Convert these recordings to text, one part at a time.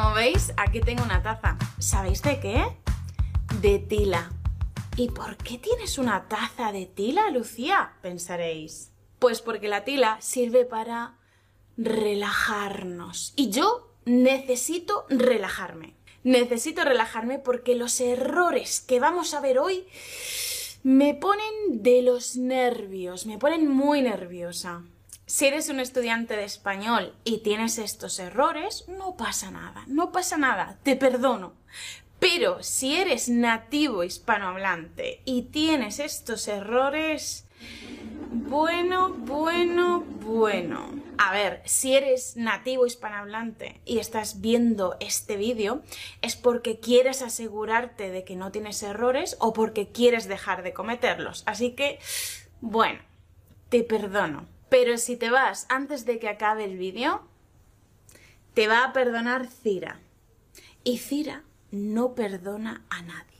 Como veis, aquí tengo una taza. ¿Sabéis de qué? De tila. ¿Y por qué tienes una taza de tila, Lucía? Pensaréis. Pues porque la tila sirve para relajarnos. Y yo necesito relajarme. Necesito relajarme porque los errores que vamos a ver hoy me ponen de los nervios, me ponen muy nerviosa. Si eres un estudiante de español y tienes estos errores, no pasa nada, no pasa nada, te perdono. Pero si eres nativo hispanohablante y tienes estos errores, bueno, bueno, bueno. A ver, si eres nativo hispanohablante y estás viendo este vídeo, es porque quieres asegurarte de que no tienes errores o porque quieres dejar de cometerlos. Así que, bueno, te perdono. Pero si te vas antes de que acabe el vídeo, te va a perdonar Cira. Y Cira no perdona a nadie.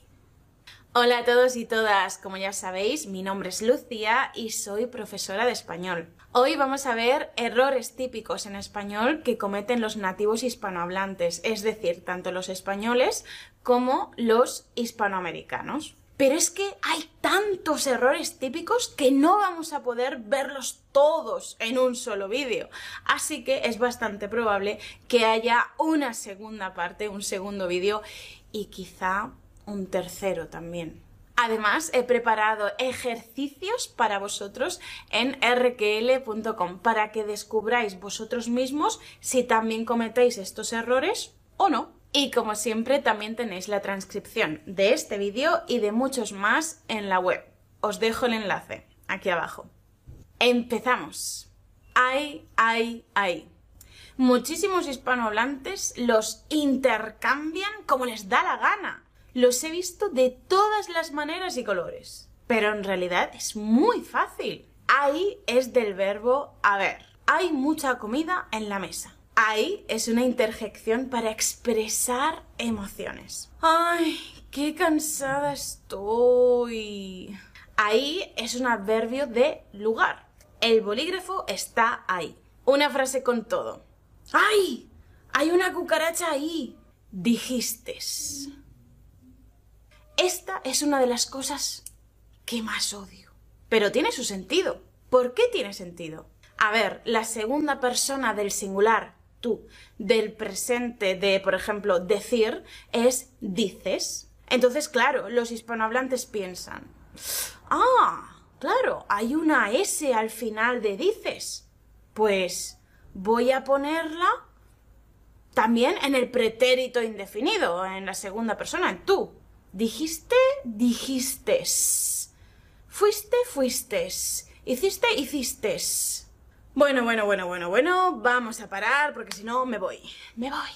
Hola a todos y todas, como ya sabéis, mi nombre es Lucía y soy profesora de español. Hoy vamos a ver errores típicos en español que cometen los nativos hispanohablantes, es decir, tanto los españoles como los hispanoamericanos. Pero es que hay tantos errores típicos que no vamos a poder verlos todos en un solo vídeo. Así que es bastante probable que haya una segunda parte, un segundo vídeo y quizá un tercero también. Además, he preparado ejercicios para vosotros en rql.com para que descubráis vosotros mismos si también cometéis estos errores o no. Y como siempre también tenéis la transcripción de este vídeo y de muchos más en la web. Os dejo el enlace aquí abajo. Empezamos. Ay, ay, ay. Muchísimos hispanohablantes los intercambian como les da la gana. Los he visto de todas las maneras y colores. Pero en realidad es muy fácil. Ahí es del verbo haber. Hay mucha comida en la mesa. Ahí es una interjección para expresar emociones. ¡Ay, qué cansada estoy! Ahí es un adverbio de lugar. El bolígrafo está ahí. Una frase con todo. ¡Ay! Hay una cucaracha ahí. Dijistes. Esta es una de las cosas que más odio. Pero tiene su sentido. ¿Por qué tiene sentido? A ver, la segunda persona del singular tú del presente de, por ejemplo, decir es dices. Entonces, claro, los hispanohablantes piensan, ah, claro, hay una S al final de dices. Pues voy a ponerla también en el pretérito indefinido, en la segunda persona, en tú. Dijiste, dijistes. Fuiste, fuistes. Hiciste, hicistes. Bueno, bueno, bueno, bueno, bueno, vamos a parar porque si no me voy. Me voy.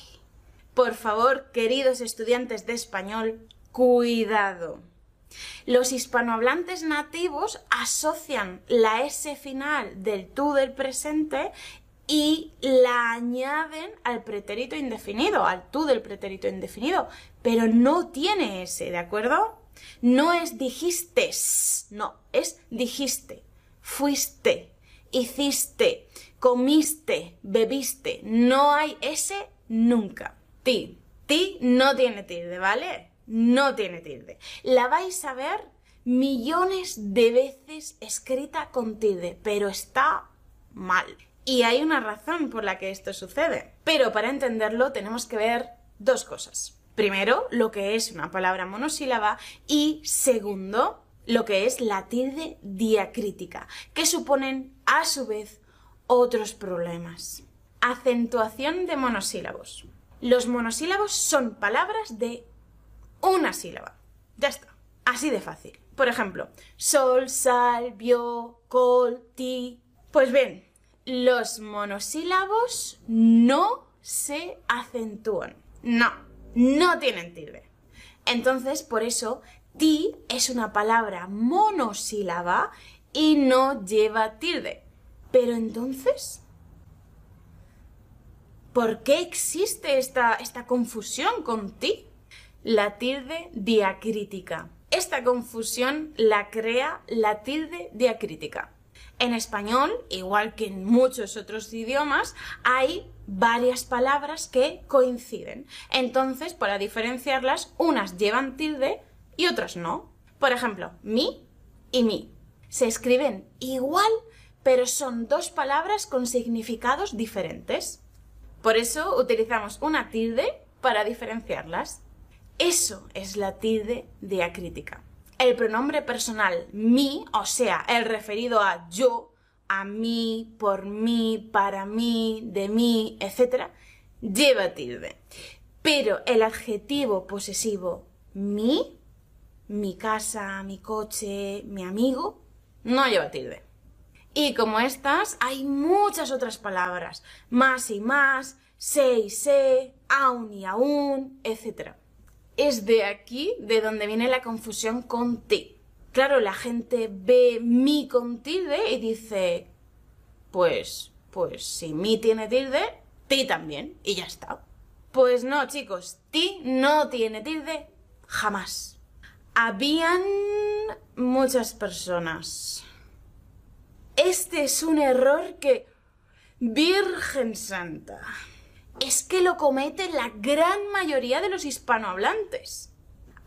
Por favor, queridos estudiantes de español, cuidado. Los hispanohablantes nativos asocian la S final del tú del presente y la añaden al pretérito indefinido, al tú del pretérito indefinido, pero no tiene S, ¿de acuerdo? No es dijistes, no, es dijiste, fuiste, hiciste, comiste, bebiste. No hay ese nunca. Ti. Ti no tiene tilde, ¿vale? No tiene tilde. La vais a ver millones de veces escrita con tilde, pero está mal. Y hay una razón por la que esto sucede. Pero para entenderlo tenemos que ver dos cosas. Primero, lo que es una palabra monosílaba y segundo, lo que es la tilde diacrítica, que suponen a su vez otros problemas. Acentuación de monosílabos. Los monosílabos son palabras de una sílaba. Ya está. Así de fácil. Por ejemplo, sol, sal, bio, col, ti. Pues bien, los monosílabos no se acentúan. No, no tienen tilde. Entonces, por eso Ti es una palabra monosílaba y no lleva tilde. Pero entonces, ¿por qué existe esta, esta confusión con ti? La tilde diacrítica. Esta confusión la crea la tilde diacrítica. En español, igual que en muchos otros idiomas, hay varias palabras que coinciden. Entonces, para diferenciarlas, unas llevan tilde y otras no. Por ejemplo, mi y mi. Se escriben igual, pero son dos palabras con significados diferentes. Por eso utilizamos una tilde para diferenciarlas. Eso es la tilde diacrítica. El pronombre personal mi, o sea, el referido a yo, a mí, por mí, para mí, de mí, etc., lleva tilde. Pero el adjetivo posesivo mi, mi casa, mi coche, mi amigo, no lleva tilde. Y como estas, hay muchas otras palabras, más y más, sé y sé, aún y aún, etc. Es de aquí de donde viene la confusión con ti. Claro, la gente ve mi con tilde y dice, pues, pues si mi tiene tilde, ti también, y ya está. Pues no, chicos, ti no tiene tilde jamás. Habían muchas personas. Este es un error que... Virgen Santa es que lo comete la gran mayoría de los hispanohablantes.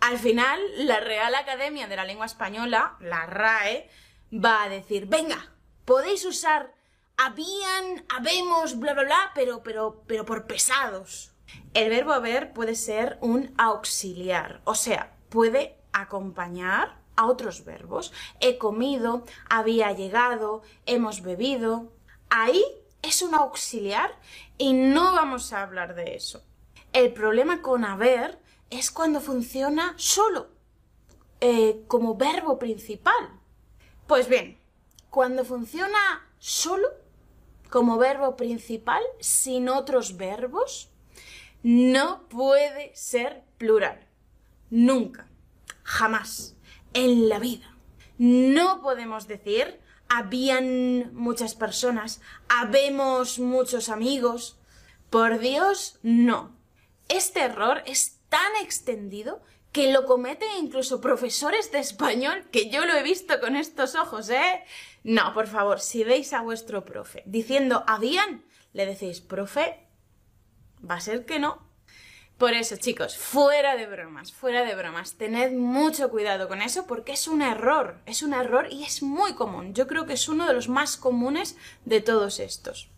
Al final, la Real Academia de la Lengua Española, la RAE, va a decir, venga, podéis usar habían, habemos, bla, bla, bla, pero, pero, pero por pesados. El verbo haber puede ser un auxiliar, o sea, puede acompañar a otros verbos. He comido, había llegado, hemos bebido. Ahí es un auxiliar y no vamos a hablar de eso. El problema con haber es cuando funciona solo, eh, como verbo principal. Pues bien, cuando funciona solo, como verbo principal, sin otros verbos, no puede ser plural. Nunca, jamás, en la vida. No podemos decir habían muchas personas, habemos muchos amigos. Por Dios, no. Este error es tan extendido que lo cometen incluso profesores de español, que yo lo he visto con estos ojos, ¿eh? No, por favor, si veis a vuestro profe diciendo habían, le decís, profe, va a ser que no. Por eso, chicos, fuera de bromas, fuera de bromas, tened mucho cuidado con eso porque es un error, es un error y es muy común. Yo creo que es uno de los más comunes de todos estos.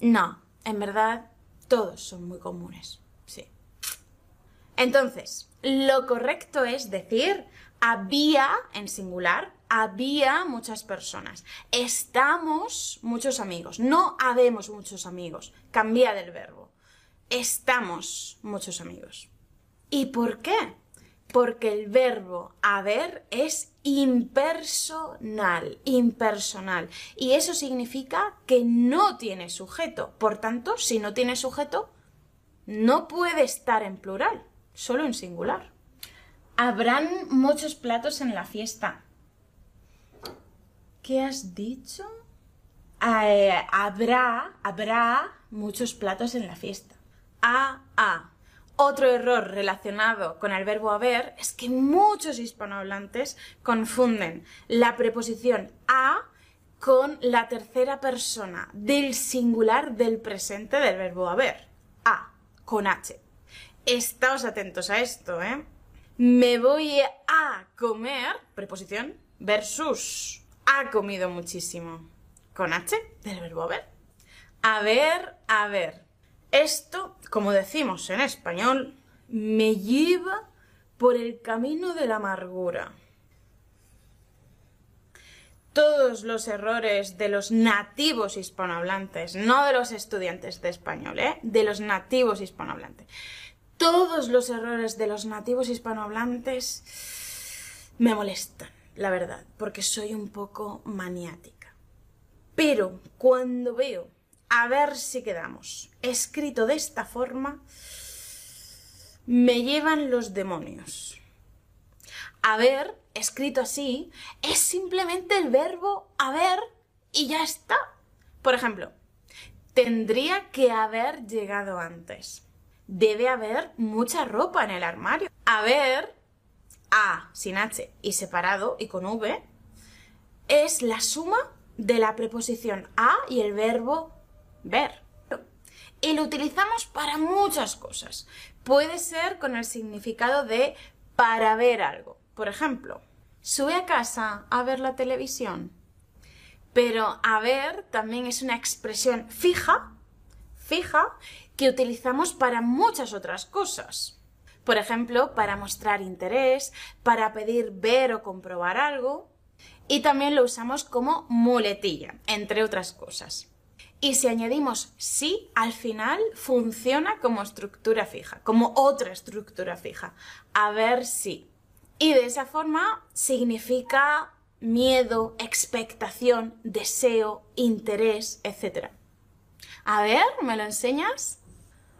No, en verdad, todos son muy comunes, sí. Entonces, lo correcto es decir había en singular, había muchas personas. Estamos muchos amigos, no habemos muchos amigos. Cambia del verbo estamos muchos amigos. ¿Y por qué? Porque el verbo haber es impersonal, impersonal. Y eso significa que no tiene sujeto. Por tanto, si no tiene sujeto, no puede estar en plural, solo en singular. Habrán muchos platos en la fiesta. ¿Qué has dicho? Eh, habrá, habrá muchos platos en la fiesta a, a. Otro error relacionado con el verbo haber es que muchos hispanohablantes confunden la preposición a con la tercera persona del singular del presente del verbo haber. A, con H. Estáos atentos a esto, ¿eh? Me voy a comer, preposición, versus ha comido muchísimo. Con H del verbo haber. A ver, a ver. Esto, como decimos en español, me lleva por el camino de la amargura. Todos los errores de los nativos hispanohablantes, no de los estudiantes de español, ¿eh? de los nativos hispanohablantes. Todos los errores de los nativos hispanohablantes me molestan, la verdad, porque soy un poco maniática. Pero cuando veo a ver si quedamos. Escrito de esta forma, me llevan los demonios. Haber, escrito así, es simplemente el verbo haber y ya está. Por ejemplo, tendría que haber llegado antes. Debe haber mucha ropa en el armario. Haber, A, sin H y separado y con V, es la suma de la preposición a y el verbo ver. Y lo utilizamos para muchas cosas. Puede ser con el significado de para ver algo. Por ejemplo, sube a casa a ver la televisión. Pero a ver también es una expresión fija, fija, que utilizamos para muchas otras cosas. Por ejemplo, para mostrar interés, para pedir ver o comprobar algo. Y también lo usamos como muletilla, entre otras cosas. Y si añadimos sí, al final funciona como estructura fija, como otra estructura fija. A ver si. Y de esa forma significa miedo, expectación, deseo, interés, etc. A ver, ¿me lo enseñas?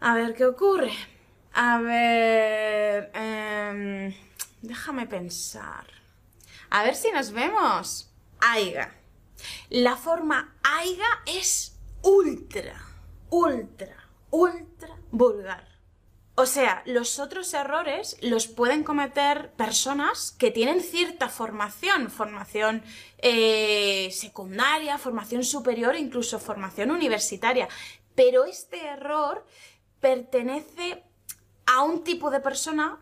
A ver qué ocurre. A ver... Em, déjame pensar. A ver si nos vemos. Aiga. La forma aiga es ultra, ultra, ultra vulgar. O sea, los otros errores los pueden cometer personas que tienen cierta formación, formación eh, secundaria, formación superior, incluso formación universitaria. Pero este error pertenece a un tipo de persona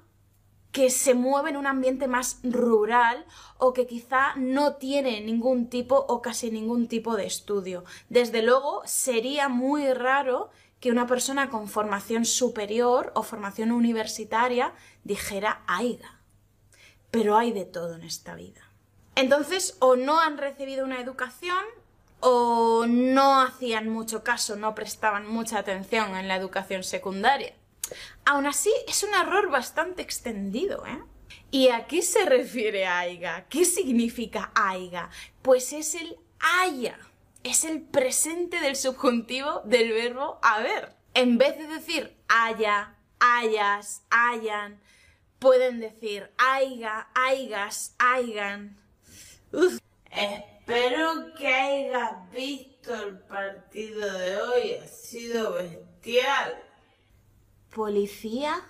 que se mueve en un ambiente más rural o que quizá no tiene ningún tipo o casi ningún tipo de estudio. Desde luego, sería muy raro que una persona con formación superior o formación universitaria dijera AIGA. Pero hay de todo en esta vida. Entonces, o no han recibido una educación o no hacían mucho caso, no prestaban mucha atención en la educación secundaria. Aún así, es un error bastante extendido, ¿eh? ¿Y a qué se refiere AIGA? ¿Qué significa AIGA? Pues es el haya es el presente del subjuntivo del verbo haber. En vez de decir haya, hayas, hayan, pueden decir aiga, aigas, aigan. Espero que hayas visto el partido de hoy, ha sido bestial. ¿Policía?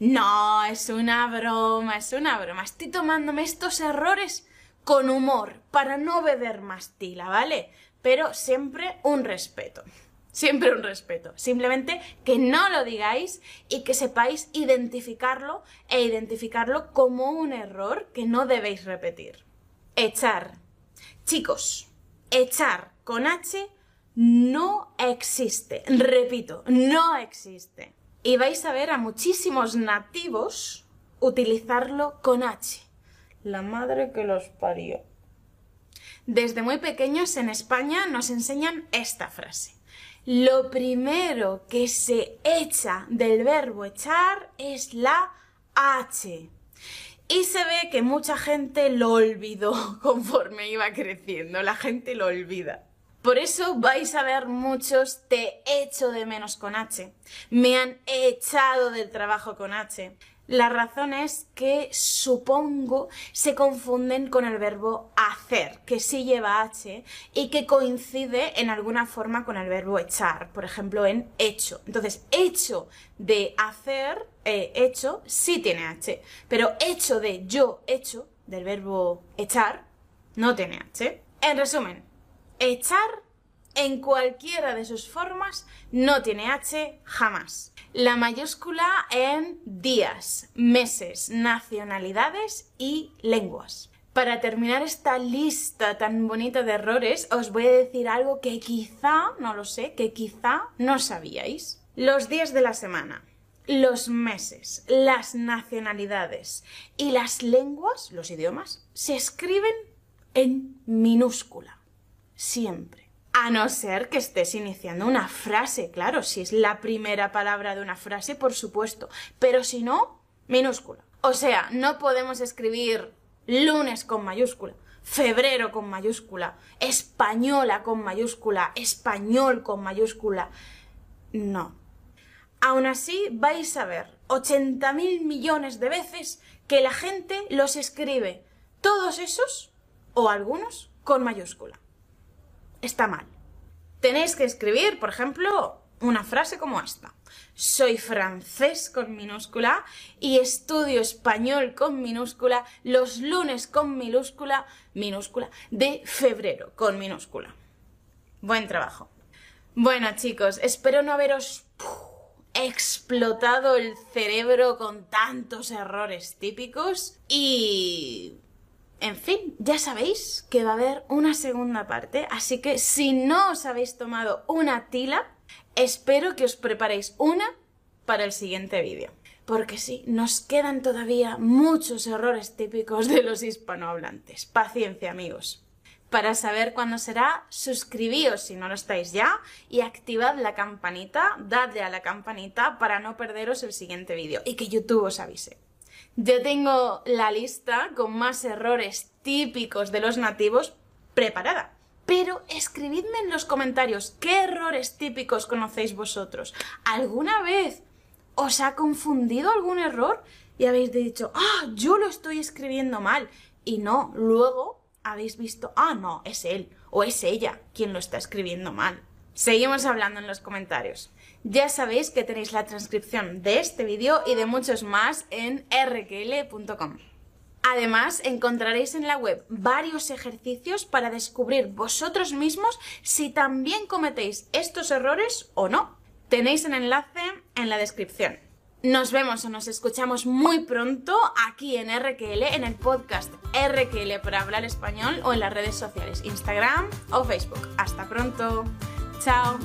No, es una broma, es una broma. Estoy tomándome estos errores con humor para no beber más tila, ¿vale? pero siempre un respeto. Siempre un respeto. Simplemente que no lo digáis y que sepáis identificarlo e identificarlo como un error que no debéis repetir. Echar. Chicos, echar con H no existe. Repito, no existe. Y vais a ver a muchísimos nativos utilizarlo con H. La madre que los parió. Desde muy pequeños en España nos enseñan esta frase. Lo primero que se echa del verbo echar es la H. Y se ve que mucha gente lo olvidó conforme iba creciendo, la gente lo olvida. Por eso vais a ver muchos te echo de menos con H. Me han echado del trabajo con H. La razón es que supongo se confunden con el verbo hacer, que sí lleva H y que coincide en alguna forma con el verbo echar, por ejemplo en hecho. Entonces, hecho de hacer, eh, hecho, sí tiene H, pero hecho de yo hecho, del verbo echar, no tiene H. En resumen, echar en cualquiera de sus formas no tiene H jamás. La mayúscula en días, meses, nacionalidades y lenguas. Para terminar esta lista tan bonita de errores, os voy a decir algo que quizá, no lo sé, que quizá no sabíais. Los días de la semana, los meses, las nacionalidades y las lenguas, los idiomas, se escriben en minúscula. Siempre. A no ser que estés iniciando una frase, claro, si es la primera palabra de una frase, por supuesto. Pero si no, minúscula. O sea, no podemos escribir lunes con mayúscula, febrero con mayúscula, española con mayúscula, español con mayúscula. No. Aún así, vais a ver 80.000 millones de veces que la gente los escribe, todos esos, o algunos, con mayúscula está mal. Tenéis que escribir, por ejemplo, una frase como esta. Soy francés con minúscula y estudio español con minúscula los lunes con minúscula, minúscula, de febrero con minúscula. Buen trabajo. Bueno chicos, espero no haberos explotado el cerebro con tantos errores típicos y... En fin, ya sabéis que va a haber una segunda parte, así que si no os habéis tomado una tila, espero que os preparéis una para el siguiente vídeo. Porque sí, nos quedan todavía muchos errores típicos de los hispanohablantes. Paciencia, amigos. Para saber cuándo será, suscribíos si no lo estáis ya y activad la campanita, dadle a la campanita para no perderos el siguiente vídeo y que YouTube os avise. Yo tengo la lista con más errores típicos de los nativos preparada. Pero escribidme en los comentarios qué errores típicos conocéis vosotros. ¿Alguna vez os ha confundido algún error y habéis dicho, ah, yo lo estoy escribiendo mal? Y no, luego habéis visto, ah, no, es él o es ella quien lo está escribiendo mal. Seguimos hablando en los comentarios. Ya sabéis que tenéis la transcripción de este vídeo y de muchos más en rkl.com. Además, encontraréis en la web varios ejercicios para descubrir vosotros mismos si también cometéis estos errores o no. Tenéis el enlace en la descripción. Nos vemos o nos escuchamos muy pronto aquí en RQL, en el podcast RQL para hablar español o en las redes sociales, Instagram o Facebook. Hasta pronto. Chao.